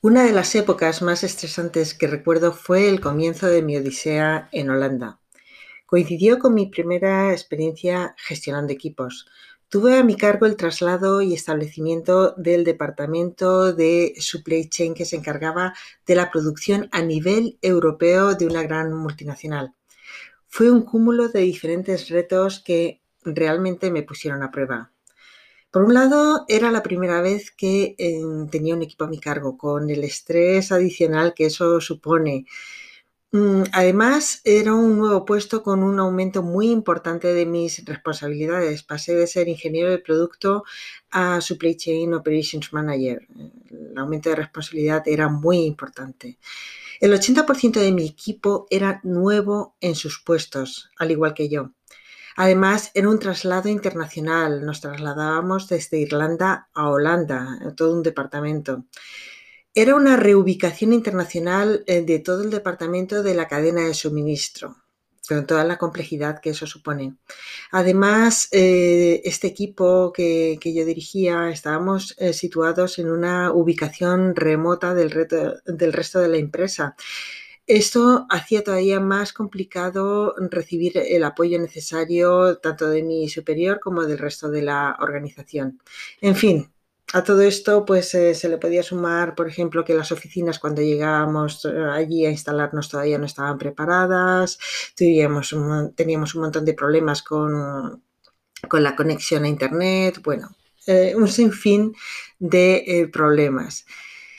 Una de las épocas más estresantes que recuerdo fue el comienzo de mi odisea en Holanda. Coincidió con mi primera experiencia gestionando equipos. Tuve a mi cargo el traslado y establecimiento del departamento de supply chain que se encargaba de la producción a nivel europeo de una gran multinacional. Fue un cúmulo de diferentes retos que realmente me pusieron a prueba. Por un lado, era la primera vez que eh, tenía un equipo a mi cargo, con el estrés adicional que eso supone. Mm, además, era un nuevo puesto con un aumento muy importante de mis responsabilidades. Pasé de ser ingeniero de producto a Supply Chain Operations Manager. El aumento de responsabilidad era muy importante. El 80% de mi equipo era nuevo en sus puestos, al igual que yo. Además, era un traslado internacional. Nos trasladábamos desde Irlanda a Holanda, todo un departamento. Era una reubicación internacional eh, de todo el departamento de la cadena de suministro, con toda la complejidad que eso supone. Además, eh, este equipo que, yo dirigía, estábamos eh, situados en una ubicación remota del resto de la empresa. Esto hacía todavía más complicado recibir el apoyo necesario tanto de mi superior como del resto de la organización. En fin, a todo esto, pues eh, se le podía sumar, por ejemplo, que las oficinas cuando llegábamos eh, allí a instalarnos todavía no estaban preparadas, teníamos un, montón de problemas con, la conexión a Internet, bueno, eh, un sinfín de problemas.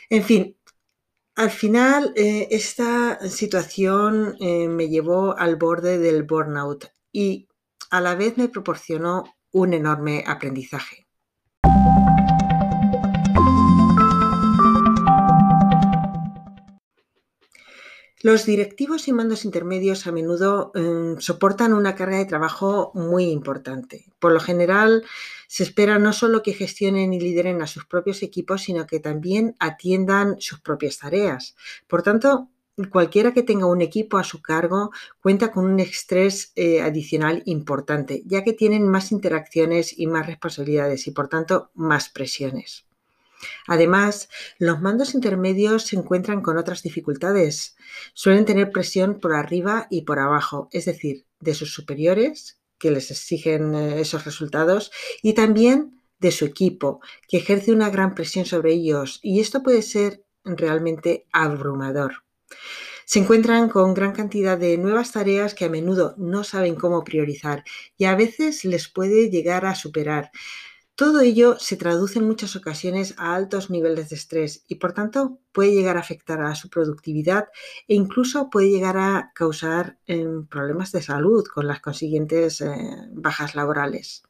En fin, al final, eh, esta situación eh, me llevó al borde del burnout y a la vez me proporcionó un enorme aprendizaje. Los directivos y mandos intermedios a menudo em, soportan una carga de trabajo muy importante. Por lo general, se espera no solo que gestionen y lideren a sus propios equipos, sino que también atiendan sus propias tareas. Por tanto, cualquiera que tenga un equipo a su cargo cuenta con un estrés eh, adicional importante, ya que tienen más interacciones y más responsabilidades y, por tanto, más presiones. Además, los mandos intermedios se encuentran con otras dificultades. Suelen tener presión por arriba y por abajo, es decir, de sus superiores, que les exigen eh, esos resultados, y también de su equipo, que ejerce una gran presión sobre ellos, y esto puede ser realmente abrumador. Se encuentran con gran cantidad de nuevas tareas que a menudo no saben cómo priorizar y a veces les puede llegar a superar. Todo ello se traduce en muchas ocasiones a altos niveles de estrés y por tanto puede llegar a afectar a su productividad e incluso puede llegar a causar em, problemas de salud con las consiguientes eh, bajas laborales.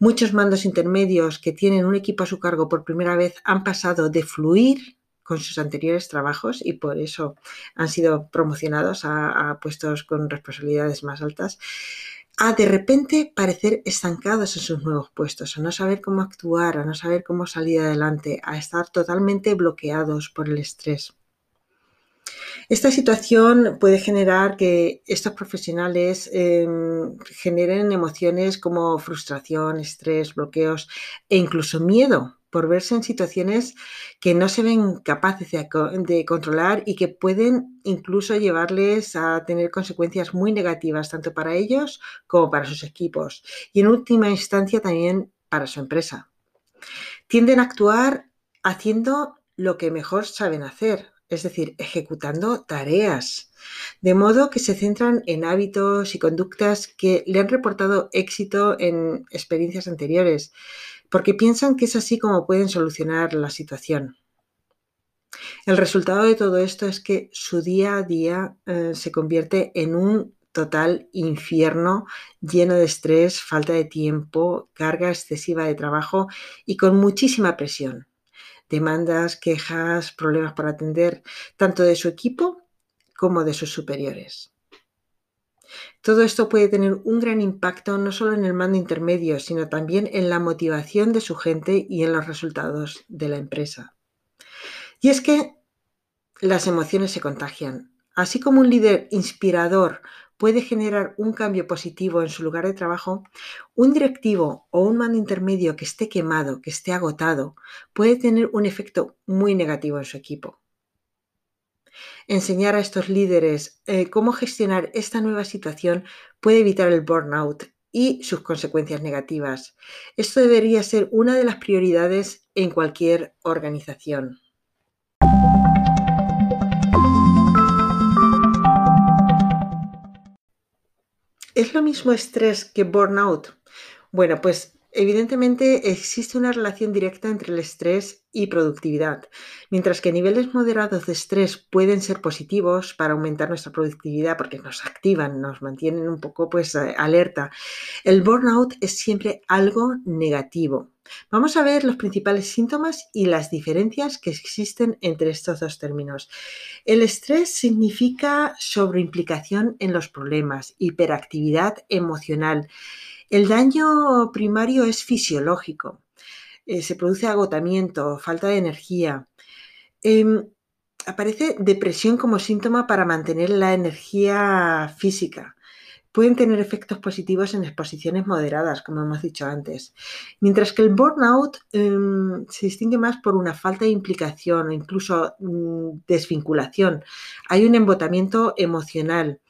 Muchos mandos intermedios que tienen un equipo a su cargo por primera vez han pasado de fluir con sus anteriores trabajos y por eso han sido promocionados a puestos con responsabilidades más altas a de repente parecer estancados en sus nuevos puestos, a no saber cómo actuar, a no saber cómo salir adelante, a estar totalmente bloqueados por el estrés. Esta situación puede generar que estos profesionales em, generen emociones como frustración, estrés, bloqueos e incluso miedo por verse en situaciones que no se ven capaces de, controlar y que pueden incluso llevarles a tener consecuencias muy negativas tanto para ellos como para sus equipos. Y en última instancia también para su empresa. Tienden a actuar haciendo lo que mejor saben hacer, es decir, ejecutando tareas, de modo que se centran en hábitos y conductas que le han reportado éxito en experiencias anteriores, porque piensan que es así como pueden solucionar la situación. El resultado de todo esto es que su día a día eh, se convierte en un total infierno lleno de estrés, falta de tiempo, carga excesiva de trabajo y con muchísima presión. Demandas, quejas, problemas para atender, tanto de su equipo como de sus superiores. Todo esto puede tener un gran impacto no solo en el mando intermedio, sino también en la motivación de su gente y en los resultados de la empresa. Y es que las emociones se contagian. Así como un líder inspirador puede generar un cambio positivo en su lugar de trabajo, un directivo o un mando intermedio que esté quemado, que esté agotado, puede tener un efecto muy negativo en su equipo. Enseñar a estos líderes eh, cómo gestionar esta nueva situación puede evitar el burnout y sus consecuencias negativas. Esto debería ser una de las prioridades en cualquier organización. ¿Es lo mismo estrés que burnout? Bueno, pues Evidentemente existe una relación directa entre el estrés y productividad. Mientras que niveles moderados de estrés pueden ser positivos para aumentar nuestra productividad porque nos activan, nos mantienen un poco pues eh, alerta, el burnout es siempre algo negativo. Vamos a ver los principales síntomas y las diferencias que existen entre estos dos términos. El estrés significa sobreimplicación en los problemas, hiperactividad emocional el daño primario es fisiológico. Eh, se produce agotamiento, falta de energía. Em, aparece depresión como síntoma para mantener la energía física. Pueden tener efectos positivos en exposiciones moderadas, como hemos dicho antes. Mientras que el burnout em, se distingue más por una falta de implicación o incluso mm, desvinculación. Hay un embotamiento emocional.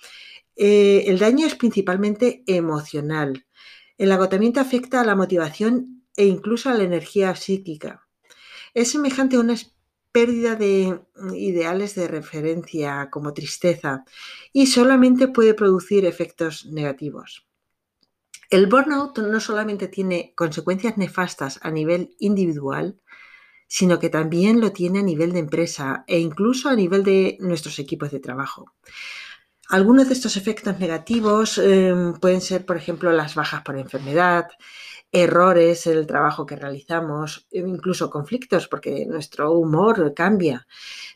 Eh, el daño es principalmente emocional. El agotamiento afecta a la motivación e incluso a la energía psíquica. Es semejante a una pérdida de ideales de referencia como tristeza y solamente puede producir efectos negativos. El burnout no solamente tiene consecuencias nefastas a nivel individual, sino que también lo tiene a nivel de empresa e incluso a nivel de nuestros equipos de trabajo. Algunos de estos efectos negativos em, pueden ser, por ejemplo, las bajas por enfermedad, errores en el trabajo que realizamos, e incluso conflictos, porque nuestro humor cambia.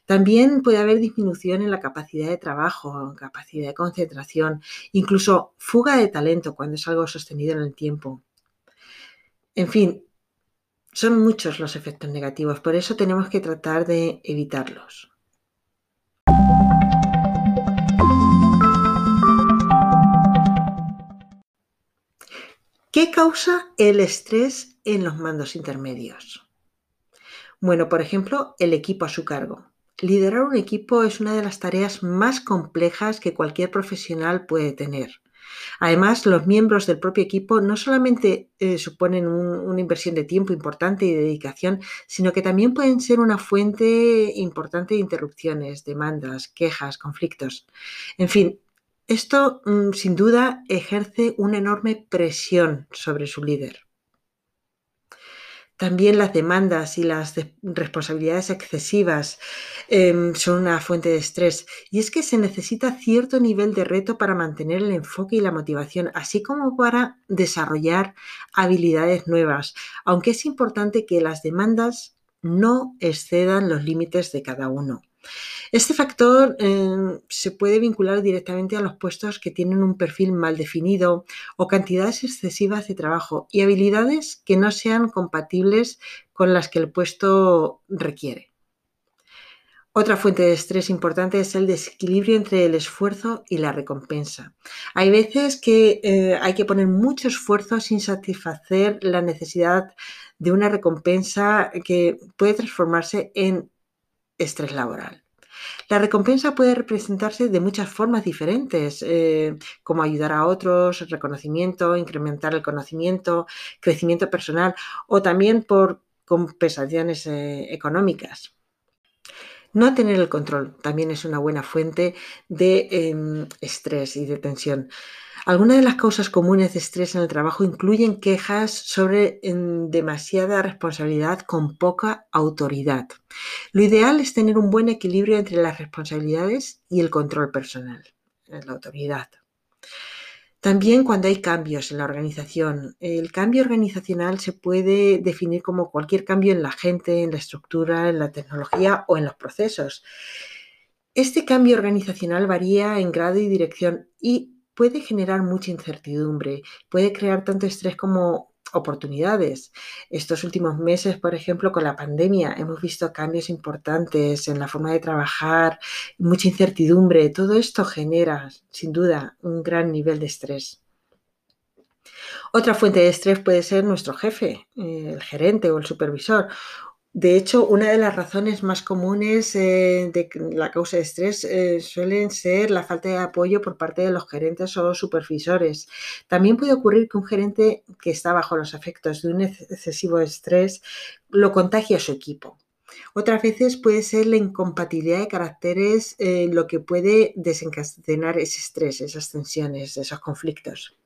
También puede haber disminución en la capacidad de trabajo, capacidad de concentración, incluso fuga de talento cuando es algo sostenido en el tiempo. En fin, son muchos los efectos negativos, por eso tenemos que tratar de evitarlos. ¿Qué causa el estrés en los mandos intermedios? Bueno, por ejemplo, el equipo a su cargo. Liderar un equipo es una de las tareas más complejas que cualquier profesional puede tener. Además, los miembros del propio equipo no solamente eh, suponen una inversión de tiempo importante y de dedicación, sino que también pueden ser una fuente importante de interrupciones, demandas, quejas, conflictos. En fin, esto, mm, sin duda, ejerce una enorme presión sobre su líder. También las demandas y las responsabilidades excesivas em, son una fuente de estrés. Y es que se necesita cierto nivel de reto para mantener el enfoque y la motivación, así como para desarrollar habilidades nuevas, aunque es importante que las demandas no excedan los límites de cada uno. Este factor em, se puede vincular directamente a los puestos que tienen un perfil mal definido o cantidades excesivas de trabajo y habilidades que no sean compatibles con las que el puesto requiere. Otra fuente de estrés importante es el desequilibrio entre el esfuerzo y la recompensa. Hay veces que eh, hay que poner mucho esfuerzo sin satisfacer la necesidad de una recompensa que puede transformarse en estrés laboral. La recompensa puede representarse de muchas formas diferentes, eh, como ayudar a otros, reconocimiento, incrementar el conocimiento, crecimiento personal o también por compensaciones eh, económicas. No tener el control también es una buena fuente de em, estrés y de tensión. Algunas de las causas comunes de estrés en el trabajo incluyen quejas sobre em, demasiada responsabilidad con poca autoridad. Lo ideal es tener un buen equilibrio entre las responsabilidades y el control personal, la autoridad. También cuando hay cambios en la organización. El cambio organizacional se puede definir como cualquier cambio en la gente, en la estructura, en la tecnología o en los procesos. Este cambio organizacional varía en grado y dirección y puede generar mucha incertidumbre, puede crear tanto estrés como oportunidades. Estos últimos meses, por ejemplo, con la pandemia, hemos visto cambios importantes en la forma de trabajar, mucha incertidumbre. Todo esto genera, sin duda, un gran nivel de estrés. Otra fuente de estrés puede ser nuestro jefe, eh, el gerente o el supervisor, de hecho, una de las razones más comunes eh, de la causa de estrés eh, suelen ser la falta de apoyo por parte de los gerentes o supervisores. También puede ocurrir que un gerente que está bajo los efectos de un excesivo estrés lo contagie a su equipo. Otras veces puede ser la incompatibilidad de caracteres eh, lo que puede desencadenar ese estrés, esas tensiones, esos conflictos.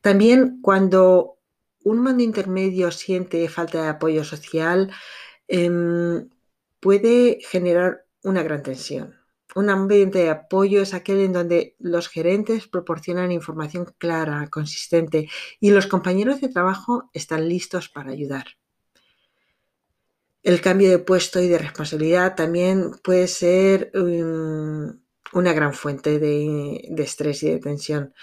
También cuando un mando intermedio siente falta de apoyo social, em, puede generar una gran tensión. Un ambiente de apoyo es aquel en donde los gerentes proporcionan información clara, consistente y los compañeros de trabajo están listos para ayudar. El cambio de puesto y de responsabilidad también puede ser em, una gran fuente de estrés y de tensión.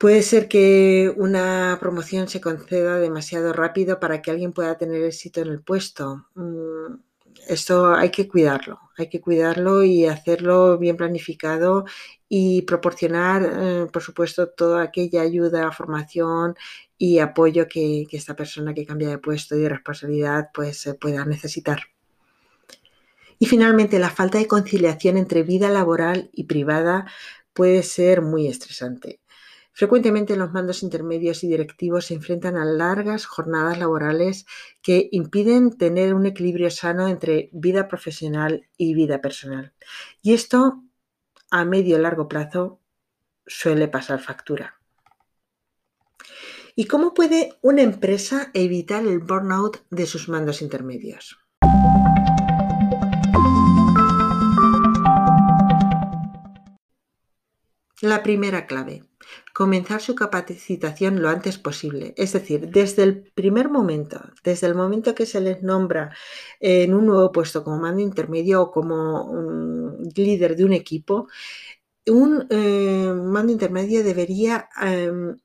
Puede ser que una promoción se conceda demasiado rápido para que alguien pueda tener éxito en el puesto. Mm, esto hay que cuidarlo, hay que cuidarlo y hacerlo bien planificado y proporcionar, eh, por supuesto, toda aquella ayuda, formación y apoyo que, esta persona que cambia de puesto y de responsabilidad pues pueda necesitar. Y finalmente, la falta de conciliación entre vida laboral y privada puede ser muy estresante. Frecuentemente los mandos intermedios y directivos se enfrentan a largas jornadas laborales que impiden tener un equilibrio sano entre vida profesional y vida personal. Y esto a medio y largo plazo suele pasar factura. ¿Y cómo puede una empresa evitar el burnout de sus mandos intermedios? La primera clave, comenzar su capacitación lo antes posible. Es decir, desde el primer momento, desde el momento que se les nombra en un nuevo puesto como mando intermedio o como líder de un equipo, un eh, mando intermedio debería em,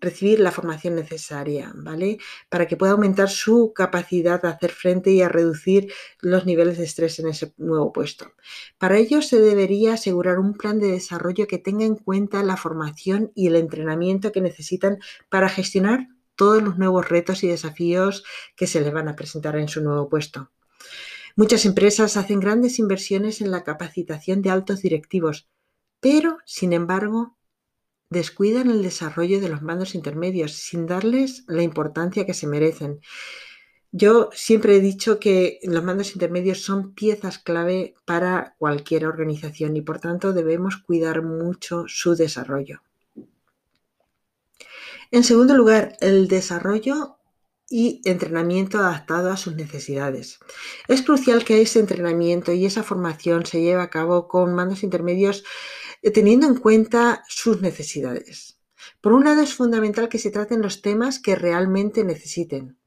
recibir la formación necesaria, ¿vale? Para que pueda aumentar su capacidad de hacer frente y a reducir los niveles de estrés en ese nuevo puesto. Para ello se debería asegurar un plan de desarrollo que tenga en cuenta la formación y el entrenamiento que necesitan para gestionar todos los nuevos retos y desafíos que se les van a presentar en su nuevo puesto. Muchas empresas hacen grandes inversiones en la capacitación de altos directivos, pero, sin embargo, descuidan el desarrollo de los mandos intermedios sin darles la importancia que se merecen. Yo siempre he dicho que los mandos intermedios son piezas clave para cualquier organización y por tanto debemos cuidar mucho su desarrollo. En segundo lugar, el desarrollo y entrenamiento adaptado a sus necesidades. Es crucial que ese entrenamiento y esa formación se lleve a cabo con mandos intermedios teniendo en cuenta sus necesidades. Por un lado, es fundamental que se traten los temas que realmente necesiten.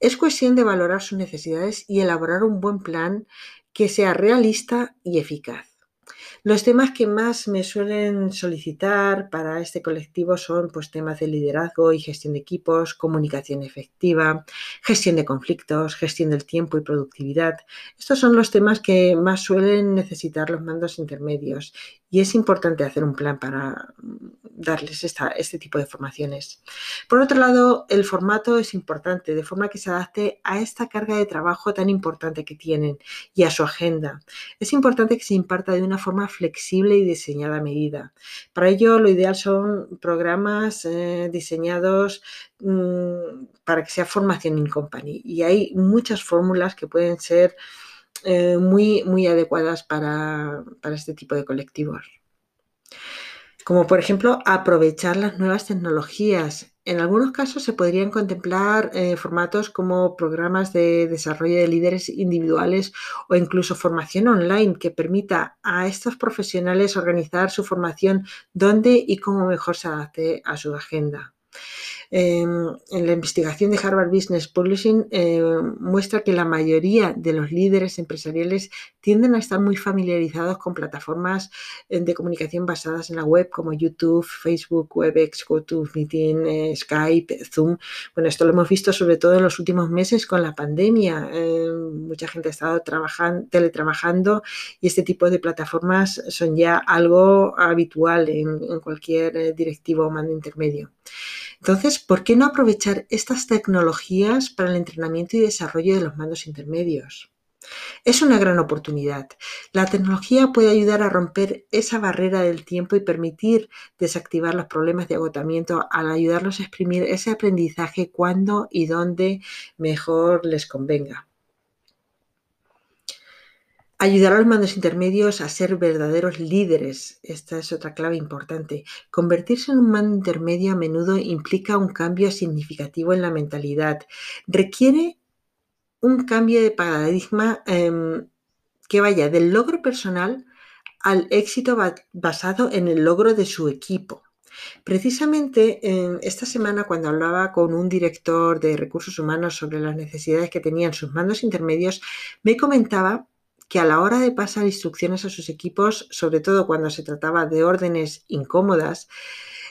Es cuestión de valorar sus necesidades y elaborar un buen plan que sea realista y eficaz. Los temas que más me suelen solicitar para este colectivo son pues, temas de liderazgo y gestión de equipos, comunicación efectiva, gestión de conflictos, gestión del tiempo y productividad. Estos son los temas que más suelen necesitar los mandos intermedios y es importante hacer un plan para darles este tipo de formaciones. Por otro lado, el formato es importante, de forma que se adapte a esta carga de trabajo tan importante que tienen y a su agenda. Es importante que se imparta de una forma flexible y diseñada a medida. Para ello, lo ideal son programas eh, diseñados mm, para que sea formación in company. Y hay muchas fórmulas que pueden ser eh, muy, muy adecuadas para, este tipo de colectivos. Como por ejemplo aprovechar las nuevas tecnologías. En algunos casos se podrían contemplar eh, formatos como programas de desarrollo de líderes individuales o incluso formación online que permita a estos profesionales organizar su formación donde y cómo mejor se adapte a su agenda. Em, en la investigación de Harvard Business Publishing eh, muestra que la mayoría de los líderes empresariales tienden a estar muy familiarizados con plataformas eh, de comunicación basadas en la web como YouTube, Facebook, WebEx, GoToMeeting, eh, Skype, Zoom. Bueno, esto lo hemos visto sobre todo en los últimos meses con la pandemia. mucha gente ha estado trabajando, teletrabajando y este tipo de plataformas son ya algo habitual en, en cualquier directivo o mando intermedio. Entonces, ¿por qué no aprovechar estas tecnologías para el entrenamiento y desarrollo de los mandos intermedios? Es una gran oportunidad. La tecnología puede ayudar a romper esa barrera del tiempo y permitir desactivar los problemas de agotamiento al ayudarlos a exprimir ese aprendizaje cuando y donde mejor les convenga. Ayudar a los mandos intermedios a ser verdaderos líderes. Esta es otra clave importante. Convertirse en un mando intermedio a menudo implica un cambio significativo en la mentalidad. Requiere un cambio de paradigma em, que vaya del logro personal al éxito basado en el logro de su equipo. Precisamente esta semana cuando hablaba con un director de recursos humanos sobre las necesidades que tenían sus mandos intermedios, me comentaba que a la hora de pasar instrucciones a sus equipos, sobre todo cuando se trataba de órdenes incómodas,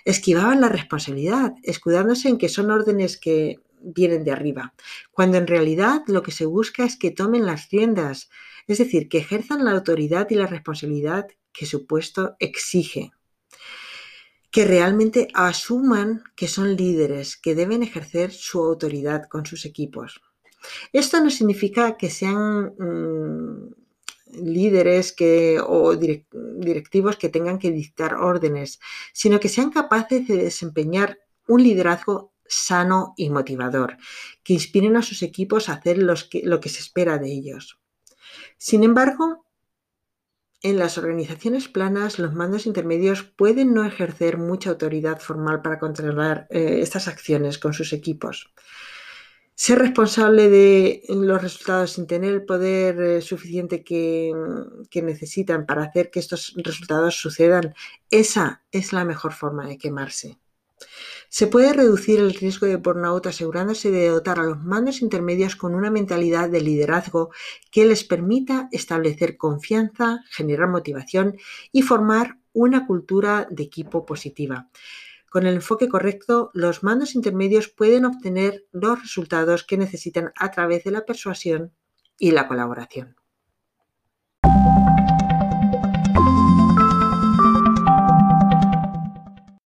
esquivaban la responsabilidad, escudándose en que son órdenes que vienen de arriba, cuando en realidad lo que se busca es que tomen las riendas, es decir, que ejerzan la autoridad y la responsabilidad que su puesto exige, que realmente asuman que son líderes, que deben ejercer su autoridad con sus equipos. Esto no significa que sean mm, líderes que, o directivos que tengan que dictar órdenes, sino que sean capaces de desempeñar un liderazgo sano y motivador, que inspiren a sus equipos a hacer lo que se espera de ellos. Sin embargo, en las organizaciones planas, los mandos intermedios pueden no ejercer mucha autoridad formal para controlar eh, estas acciones con sus equipos ser responsable de los resultados sin tener el poder eh, suficiente que, que, necesitan para hacer que estos resultados sucedan, esa es la mejor forma de quemarse. Se puede reducir el riesgo de burnout asegurándose de dotar a los mandos intermedios con una mentalidad de liderazgo que les permita establecer confianza, generar motivación y formar una cultura de equipo positiva. Con el enfoque correcto, los mandos intermedios pueden obtener los resultados que necesitan a través de la persuasión y la colaboración.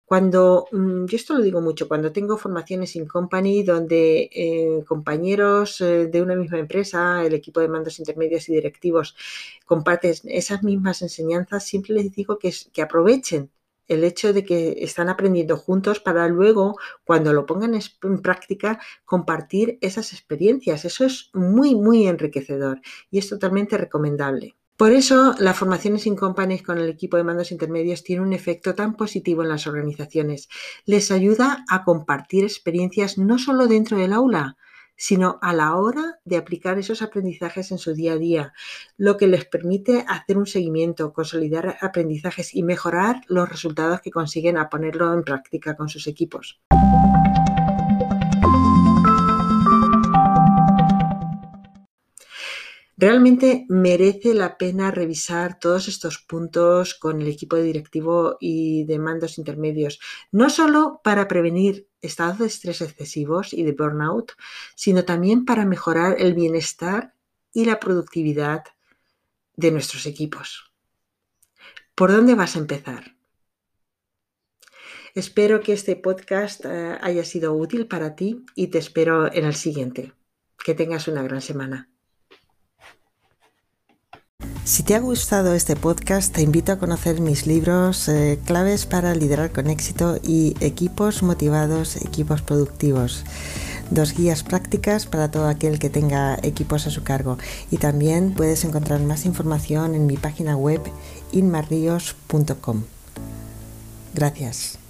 Cuando, mm, yo esto lo digo mucho, cuando tengo formaciones in company donde eh, compañeros eh, de una misma empresa, el equipo de mandos intermedios y directivos comparten esas mismas enseñanzas, siempre les digo que, que aprovechen el hecho de que están aprendiendo juntos para luego, cuando lo pongan en práctica, compartir esas experiencias. Eso es muy, muy enriquecedor y es totalmente recomendable. Por eso, la formación sin companies con el equipo de mandos intermedios tiene un efecto tan positivo en las organizaciones. Les ayuda a compartir experiencias no solo dentro del aula, sino a la hora de aplicar esos aprendizajes en su día a día, lo que les permite hacer un seguimiento, consolidar aprendizajes y mejorar los resultados que consiguen a ponerlo en práctica con sus equipos. Realmente merece la pena revisar todos estos puntos con el equipo directivo y de mandos intermedios, no solo para prevenir estados de estrés excesivos y de burnout, sino también para mejorar el bienestar y la productividad de nuestros equipos. ¿Por dónde vas a empezar? Espero que este podcast eh, haya sido útil para ti y te espero en el siguiente. Que tengas una gran semana. Si te ha gustado este podcast, te invito a conocer mis libros eh, claves para liderar con éxito y equipos motivados, equipos productivos. Dos guías prácticas para todo aquel que tenga equipos a su cargo. Y también puedes encontrar más información en mi página web inmarrios.com. Gracias.